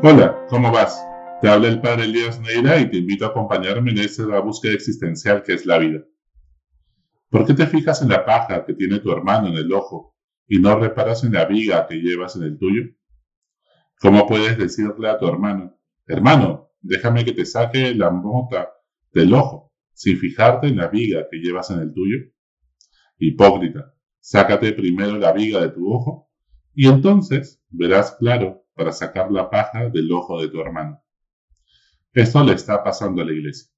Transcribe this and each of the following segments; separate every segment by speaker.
Speaker 1: Hola, ¿cómo vas? Te habla el padre Elías Neira y te invito a acompañarme en esta búsqueda existencial que es la vida. ¿Por qué te fijas en la paja que tiene tu hermano en el ojo y no reparas en la viga que llevas en el tuyo? ¿Cómo puedes decirle a tu hermano, hermano, déjame que te saque la mota del ojo, sin fijarte en la viga que llevas en el tuyo? Hipócrita, sácate primero la viga de tu ojo y entonces verás claro para sacar la paja del ojo de tu hermano. Esto le está pasando a la iglesia.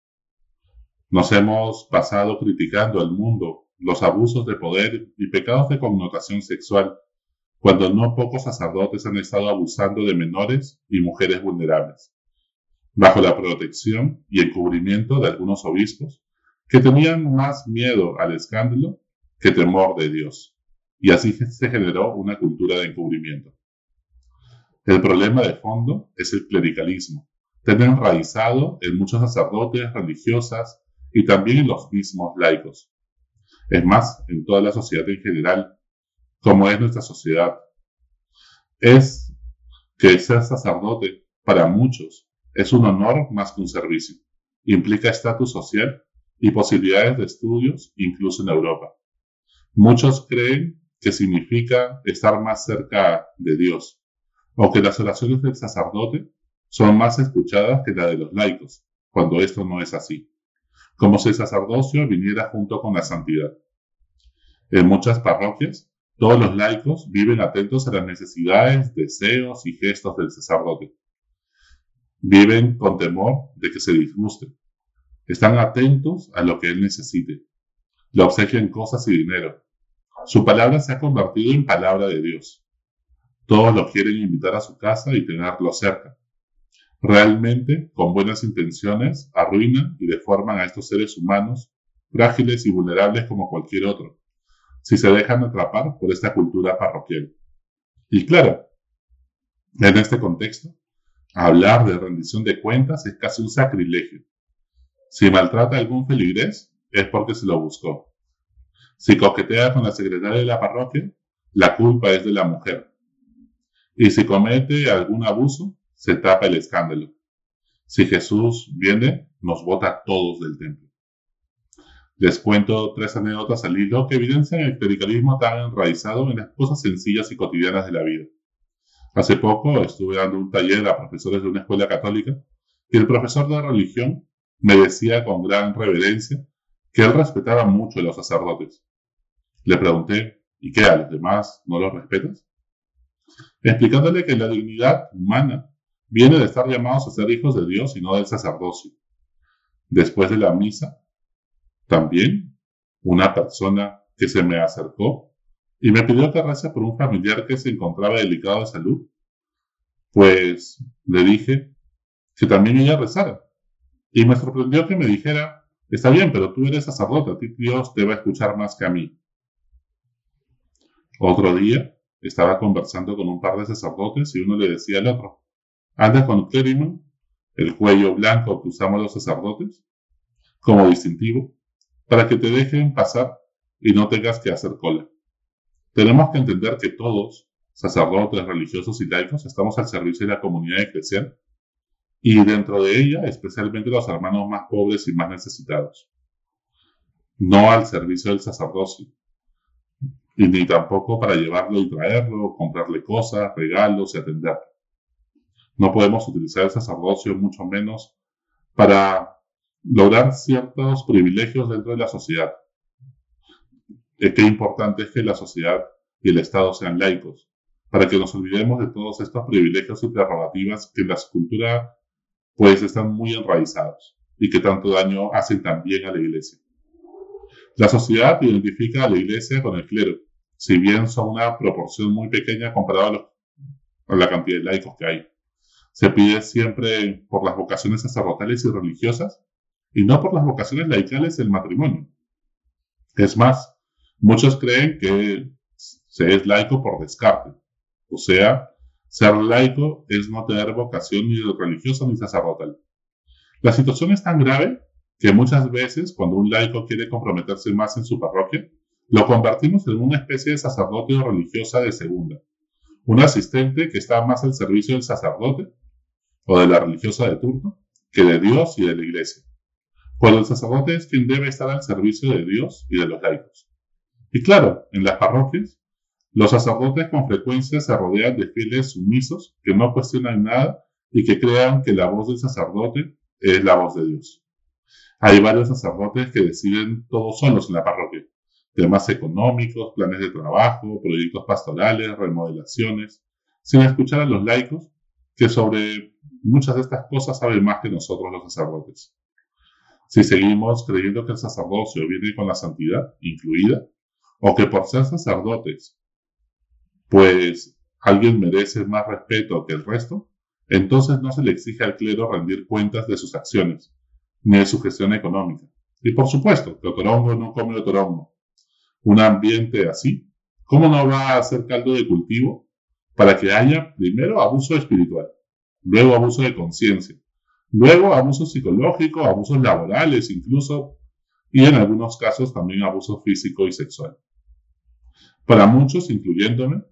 Speaker 1: Nos hemos pasado criticando al mundo los abusos de poder y pecados de connotación sexual, cuando no pocos sacerdotes han estado abusando de menores y mujeres vulnerables, bajo la protección y encubrimiento de algunos obispos que tenían más miedo al escándalo que temor de Dios, y así se generó una cultura de encubrimiento. El problema de fondo es el clericalismo, tener enraizado en muchos sacerdotes, religiosas y también en los mismos laicos. Es más, en toda la sociedad en general, como es nuestra sociedad. Es que ser sacerdote, para muchos, es un honor más que un servicio. Implica estatus social y posibilidades de estudios, incluso en Europa. Muchos creen que significa estar más cerca de Dios, o que las oraciones del sacerdote son más escuchadas que las de los laicos, cuando esto no es así, como si el sacerdocio viniera junto con la santidad. En muchas parroquias, todos los laicos viven atentos a las necesidades, deseos y gestos del sacerdote. Viven con temor de que se disguste. Están atentos a lo que él necesite. Le obsequian cosas y dinero. Su palabra se ha convertido en palabra de Dios. Todos lo quieren invitar a su casa y tenerlo cerca. Realmente, con buenas intenciones, arruinan y deforman a estos seres humanos, frágiles y vulnerables como cualquier otro, si se dejan atrapar por esta cultura parroquial. Y claro, en este contexto, hablar de rendición de cuentas es casi un sacrilegio. Si maltrata a algún feligrés, es porque se lo buscó. Si coquetea con la secretaria de la parroquia, la culpa es de la mujer y si comete algún abuso, se tapa el escándalo. Si Jesús viene, nos bota todos del templo. Les cuento tres anécdotas al hilo que evidencian el clericalismo tan enraizado en las cosas sencillas y cotidianas de la vida. Hace poco estuve dando un taller a profesores de una escuela católica y el profesor de religión me decía con gran reverencia que él respetaba mucho a los sacerdotes. Le pregunté, ¿y qué a los demás no los respetas? Explicándole que la dignidad humana viene de estar llamados a ser hijos de Dios y no del sacerdocio. Después de la misa, también una persona que se me acercó y me pidió que reza por un familiar que se encontraba delicado de salud, pues le dije que también ella rezara. Y me sorprendió que me dijera, está bien, pero tú eres sacerdote, a Dios te va a escuchar más que a mí. Otro día, estaba conversando con un par de sacerdotes y uno le decía al otro, anda con clérigo, el cuello blanco que usamos los sacerdotes, como distintivo, para que te dejen pasar y no tengas que hacer cola. Tenemos que entender que todos, sacerdotes, religiosos y laicos, estamos al servicio de la comunidad eclesial y dentro de ella especialmente los hermanos más pobres y más necesitados. No al servicio del sacerdocio, y ni tampoco para llevarlo y traerlo, comprarle cosas, regalos y atenderlo. No podemos utilizar el sacerdocio, mucho menos, para lograr ciertos privilegios dentro de la sociedad. Qué importante es que la sociedad y el Estado sean laicos, para que nos olvidemos de todos estos privilegios y prerrogativas que en la cultura pues están muy enraizados y que tanto daño hacen también a la iglesia. La sociedad identifica a la iglesia con el clero, si bien son una proporción muy pequeña comparado a, la cantidad de laicos que hay. Se pide siempre por las vocaciones sacerdotales y religiosas y no por las vocaciones laicales del matrimonio. Es más, muchos creen que se es laico por descarte. O sea, ser laico es no tener vocación ni religiosa ni sacerdotal. La situación es tan grave que muchas veces cuando un laico quiere comprometerse más en su parroquia, lo convertimos en una especie de sacerdote o religiosa de segunda. Un asistente que está más al servicio del sacerdote o de la religiosa de turno que de Dios y de la iglesia. Cuando el sacerdote es quien debe estar al servicio de Dios y de los laicos. Y claro, en las parroquias, los sacerdotes con frecuencia se rodean de fieles sumisos que no cuestionan nada y que crean que la voz del sacerdote es la voz de Dios. Hay varios sacerdotes que deciden todos solos en la parroquia. Temas económicos, planes de trabajo, proyectos pastorales, remodelaciones, sin escuchar a los laicos que sobre muchas de estas cosas saben más que nosotros los sacerdotes. Si seguimos creyendo que el sacerdocio viene con la santidad incluida, o que por ser sacerdotes, pues alguien merece más respeto que el resto, entonces no se le exige al clero rendir cuentas de sus acciones, ni de su gestión económica. Y por supuesto, que Otorongo no come Otorongo. Un ambiente así, ¿cómo no va a ser caldo de cultivo para que haya primero abuso espiritual, luego abuso de conciencia, luego abuso psicológico, abusos laborales incluso, y en algunos casos también abuso físico y sexual? Para muchos, incluyéndome,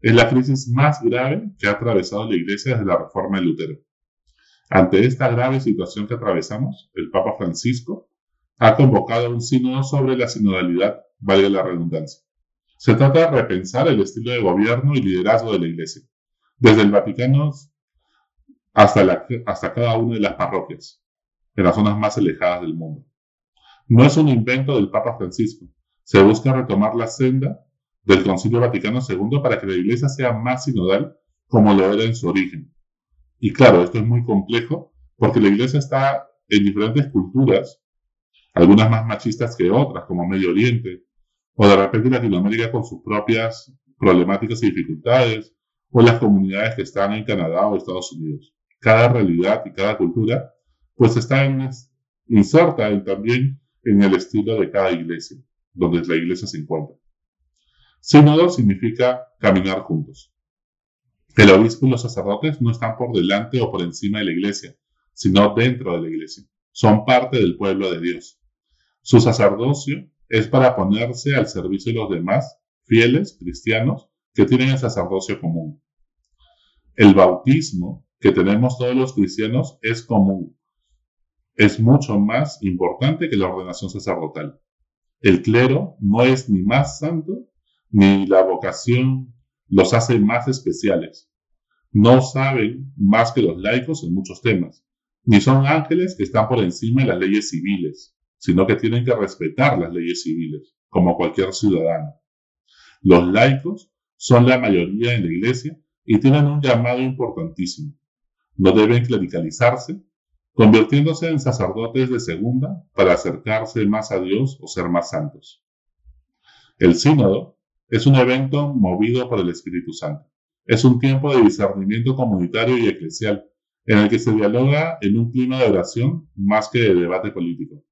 Speaker 1: es la crisis más grave que ha atravesado la Iglesia desde la reforma de Lutero. Ante esta grave situación que atravesamos, el Papa Francisco ha convocado un sínodo sobre la sinodalidad, valga la redundancia. Se trata de repensar el estilo de gobierno y liderazgo de la Iglesia, desde el Vaticano hasta, hasta cada una de las parroquias, en las zonas más alejadas del mundo. No es un invento del Papa Francisco, se busca retomar la senda del Concilio Vaticano II para que la Iglesia sea más sinodal como lo era en su origen. Y claro, esto es muy complejo porque la Iglesia está en diferentes culturas, algunas más machistas que otras, como Medio Oriente, o de repente Latinoamérica con sus propias problemáticas y dificultades, o las comunidades que están en Canadá o Estados Unidos. Cada realidad y cada cultura, pues está inserta también en el estilo de cada iglesia, donde la iglesia se encuentra. Sínodo significa caminar juntos. El obispo y los sacerdotes no están por delante o por encima de la iglesia, sino dentro de la iglesia. Son parte del pueblo de Dios. Su sacerdocio es para ponerse al servicio de los demás, fieles, cristianos, que tienen el sacerdocio común. El bautismo que tenemos todos los cristianos es común. Es mucho más importante que la ordenación sacerdotal. El clero no es ni más santo ni la vocación los hace más especiales. No saben más que los laicos en muchos temas, ni son ángeles que están por encima de las leyes civiles, sino que tienen que respetar las leyes civiles, como cualquier ciudadano. Los laicos son la mayoría en la iglesia y tienen un llamado importantísimo. No deben clericalizarse, convirtiéndose en sacerdotes de segunda para acercarse más a Dios o ser más santos. El sínodo es un evento movido por el Espíritu Santo. Es un tiempo de discernimiento comunitario y eclesial, en el que se dialoga en un clima de oración más que de debate político.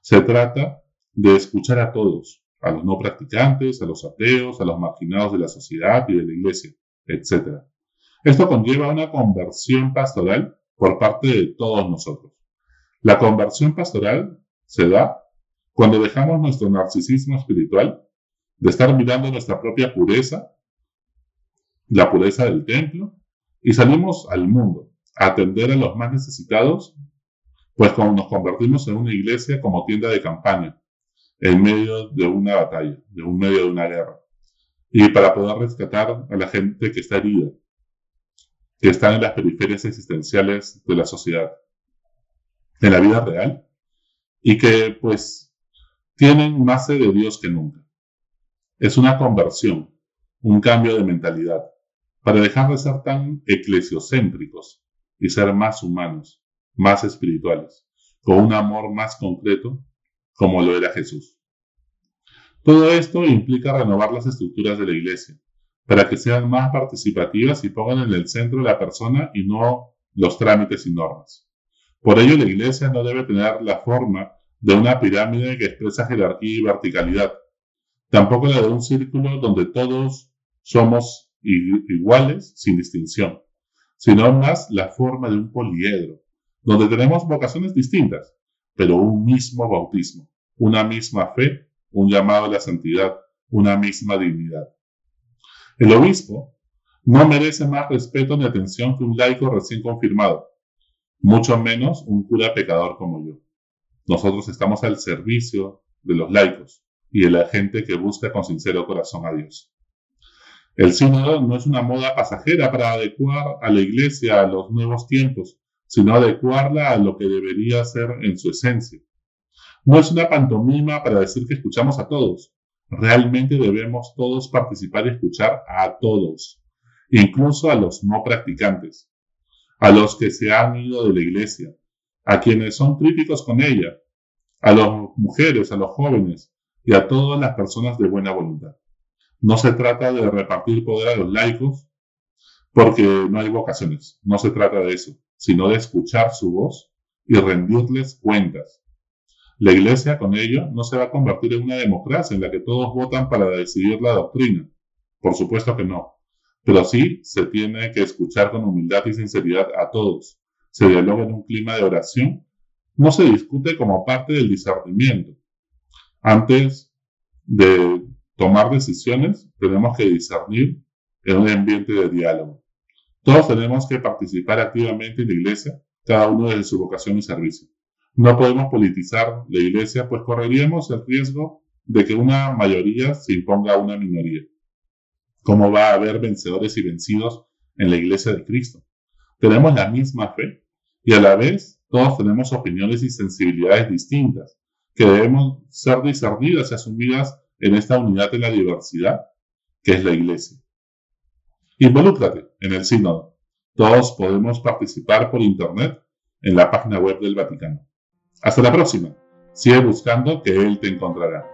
Speaker 1: Se trata de escuchar a todos, a los no practicantes, a los ateos, a los marginados de la sociedad y de la iglesia, etc. Esto conlleva una conversión pastoral por parte de todos nosotros. La conversión pastoral se da cuando dejamos nuestro narcisismo espiritual de estar mirando nuestra propia pureza, la pureza del templo, y salimos al mundo a atender a los más necesitados, pues como nos convertimos en una iglesia como tienda de campaña, en medio de una batalla, de un medio de una guerra, y para poder rescatar a la gente que está herida, que está en las periferias existenciales de la sociedad, en la vida real, y que pues tienen más sed de Dios que nunca. Es una conversión, un cambio de mentalidad, para dejar de ser tan eclesiocéntricos y ser más humanos, más espirituales, con un amor más concreto como lo era Jesús. Todo esto implica renovar las estructuras de la iglesia, para que sean más participativas y pongan en el centro la persona y no los trámites y normas. Por ello, la iglesia no debe tener la forma de una pirámide que expresa jerarquía y verticalidad, Tampoco la de un círculo donde todos somos iguales sin distinción, sino más la forma de un poliedro, donde tenemos vocaciones distintas, pero un mismo bautismo, una misma fe, un llamado a la santidad, una misma dignidad. El obispo no merece más respeto ni atención que un laico recién confirmado, mucho menos un cura pecador como yo. Nosotros estamos al servicio de los laicos y de la gente que busca con sincero corazón a Dios. El sínodo no es una moda pasajera para adecuar a la iglesia a los nuevos tiempos, sino adecuarla a lo que debería ser en su esencia. No es una pantomima para decir que escuchamos a todos. Realmente debemos todos participar y escuchar a todos, incluso a los no practicantes, a los que se han ido de la iglesia, a quienes son críticos con ella, a las mujeres, a los jóvenes y a todas las personas de buena voluntad. No se trata de repartir poder a los laicos porque no hay vocaciones, no se trata de eso, sino de escuchar su voz y rendirles cuentas. La Iglesia con ello no se va a convertir en una democracia en la que todos votan para decidir la doctrina. Por supuesto que no. Pero sí se tiene que escuchar con humildad y sinceridad a todos. Se dialoga en un clima de oración. No se discute como parte del discernimiento. Antes de tomar decisiones, tenemos que discernir en un ambiente de diálogo. Todos tenemos que participar activamente en la iglesia, cada uno desde su vocación y servicio. No podemos politizar la iglesia, pues correríamos el riesgo de que una mayoría se imponga a una minoría. ¿Cómo va a haber vencedores y vencidos en la iglesia de Cristo? Tenemos la misma fe y a la vez todos tenemos opiniones y sensibilidades distintas que debemos ser discernidas y asumidas en esta unidad de la diversidad que es la Iglesia. Involúcrate en el sínodo. Todos podemos participar por Internet en la página web del Vaticano. Hasta la próxima. Sigue buscando que Él te encontrará.